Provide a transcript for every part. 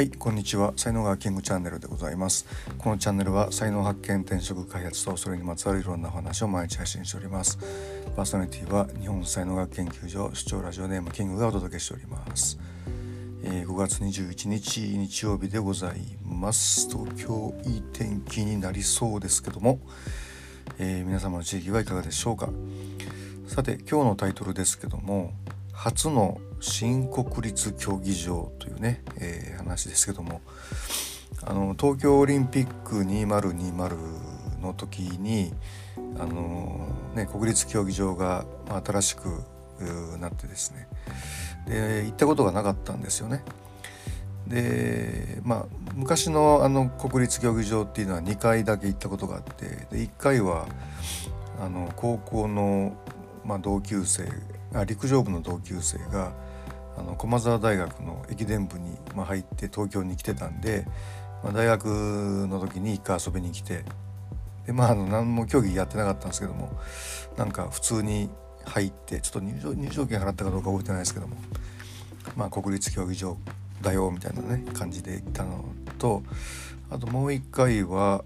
はいこんにちは。才能がキングチャンネルでございます。このチャンネルは才能発見転職開発とそれにまつわるいろんなお話を毎日配信しております。パーソナリティは日本才能学研究所主張ラジオネームキングがお届けしております。えー、5月21日日曜日でございます。東京いい天気になりそうですけども、えー、皆様の地域はいかがでしょうか。さて今日のタイトルですけども初の新国立競技場というね、えー、話ですけどもあの東京オリンピック2020の時にあの、ね、国立競技場が新しくなってですねで行ったことがなかったんですよね。でまあ昔のあの国立競技場っていうのは2回だけ行ったことがあってで1回はあの高校の、まあ、同級生あ陸上部の同級生があの駒澤大学の駅伝部に、まあ、入って東京に来てたんで、まあ、大学の時に一回遊びに来てでまああの何も競技やってなかったんですけどもなんか普通に入ってちょっと入場入場券払ったかどうか覚えてないですけどもまあ国立競技場だよみたいなね感じで行ったのとあともう一回は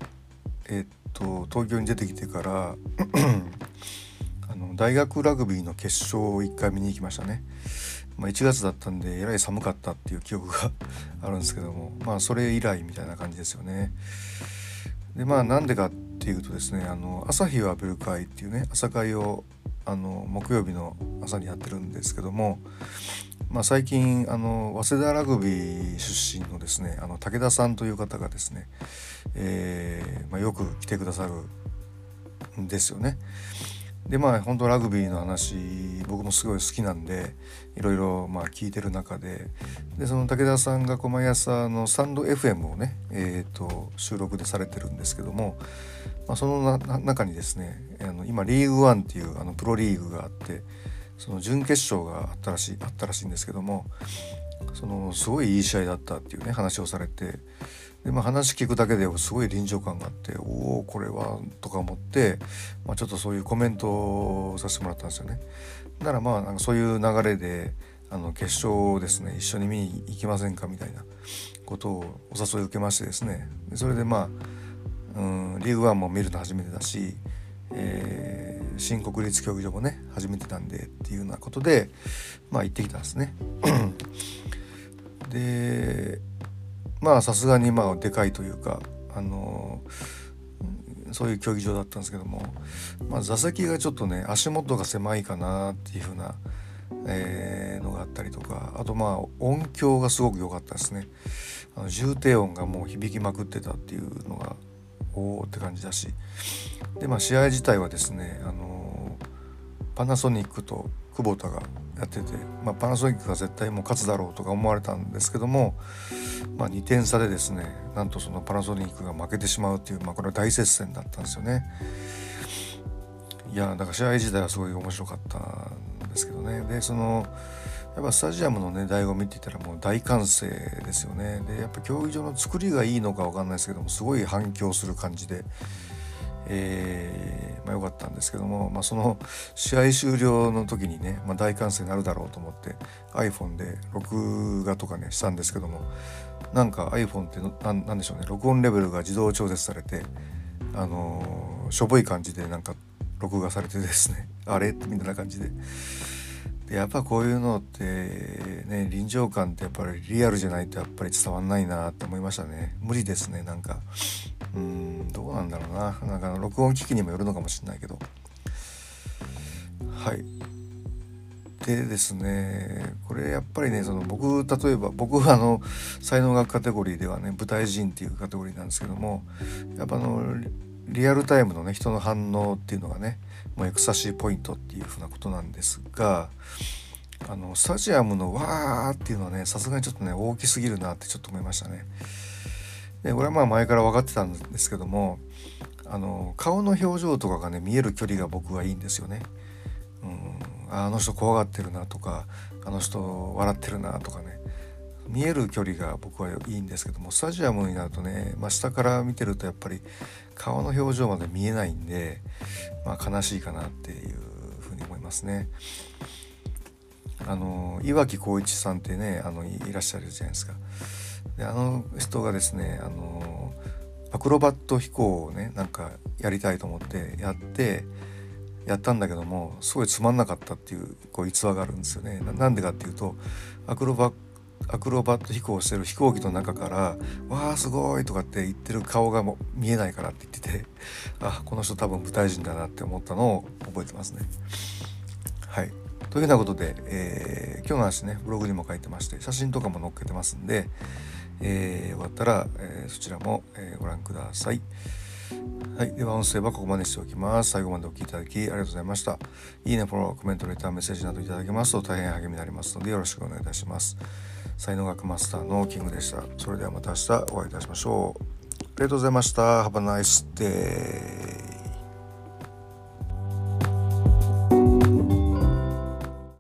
えっと東京に出てきてから あの大学ラグビーの決勝を1回見に行きましたね。まあ、1月だったんでえらい寒かったっていう記憶が あるんですけどもまあそれ以来みたいな感じですよね。でまあなんでかっていうとですねあの朝日を浴びる会っていうね朝会をあの木曜日の朝にやってるんですけども、まあ、最近あの早稲田ラグビー出身のですねあの武田さんという方がですね、えーまあ、よく来てくださるんですよね。でまあ本当ラグビーの話僕もすごい好きなんでいろいろまあ聞いてる中ででその武田さんが毎朝のサンド FM をね、えーと、収録でされてるんですけども、まあ、その中にですねあの今リーグワンっていうあのプロリーグがあってその準決勝があったらしいあったらしいんですけどもそのすごいいい試合だったっていうね話をされてで、まあ、話聞くだけですごい臨場感があっておおこれはとか思って、まあ、ちょっとそういうコメントをさせてもらったんですよね。だからまあなんかそういう流れであの決勝をですね一緒に見に行きませんかみたいなことをお誘い受けましてですねでそれでまあ、うん、リーグワンも見るの初めてだし、えー、新国立競技場もね初めてなんでっていうようなことでまあ行ってきたんですね。まあさすがにまあでかいというかあのそういう競技場だったんですけども、まあ、座席がちょっとね足元が狭いかなっていう風な、えー、のがあったりとかあとまあ音響がすごく良かったですね。あの重低音がもう響きまくってたっていうのがおおって感じだし。でまあ試合自体はですねあのパナソニックと久保田がやってて、まあ、パナソニックが絶対もう勝つだろうとか思われたんですけども、まあ、2点差でですねなんとそのパナソニックが負けてしまうっていう、まあ、これは大接戦だったんですよね。いやだから試合自体はすごい面白かったんですけどねでそのやっぱスタジアムのね醍醐味って言ったらもう大歓声ですよねでやっぱ競技場の作りがいいのか分かんないですけどもすごい反響する感じでえー、まあ、よかったんですけども、まあ、その試合終了の時にね、まあ、大歓声になるだろうと思って iPhone で録画とかねしたんですけどもなんか iPhone って何でしょうね録音レベルが自動調節されてあのー、しょぼい感じでなんか録画されてですね あれ？みたいな感じで。でやっぱこういうのってね臨場感ってやっぱりリアルじゃないとやっぱり伝わんないなって思いましたね。無理ですねなんか。うんどうなんだろうな。なんか録音機器にもよるのかもしれないけど。はい。でですねこれやっぱりねその僕例えば僕はあの才能学カテゴリーではね舞台人っていうカテゴリーなんですけどもやっぱあのリアルタイムのね人の反応っていうのがねもうエクサシーポイントっていうふうなことなんですがあのスタジアムのわーっていうのはねさすがにちょっとね大きすぎるなってちょっと思いましたね。でこれはまあ前から分かってたんですけどもあの顔の表情とかがね見える距離が僕はいいんですよね。うん、あの人怖がってるなとかあの人笑ってるなとかね見える距離が僕はいいんですけどもスタジアムになるとね、まあ、下から見てるとやっぱり顔の表情まで見えないんで、まあ、悲しいかなっていうふうに思いますね。あの岩城浩一さんってねあのいらっしゃるじゃないですか。であの人がですねあのアクロバット飛行をねなんかやりたいと思ってやってやったんだけどもすごいつまんなかったっていうこう逸話があるんですよね。なんでかっていうとアクロバアクロバット飛行してる飛行機の中から「わあすごい!」とかって言ってる顔がも見えないからって言っててあこの人多分舞台人だなって思ったのを覚えてますね。はいというようなことで、えー、今日の話ねブログにも書いてまして写真とかも載っけてますんで、えー、終わったら、えー、そちらも、えご覧ください。はい。では音声はここまでしておきます。最後までお聴きいただきありがとうございました。いいね、フォロー、コメント、レター、メッセージなどいただけますと大変励みになりますのでよろしくお願いいたします。才能学マスターのキングでした。それではまた明日お会いいたしましょう。ありがとうございました。Have a nice day.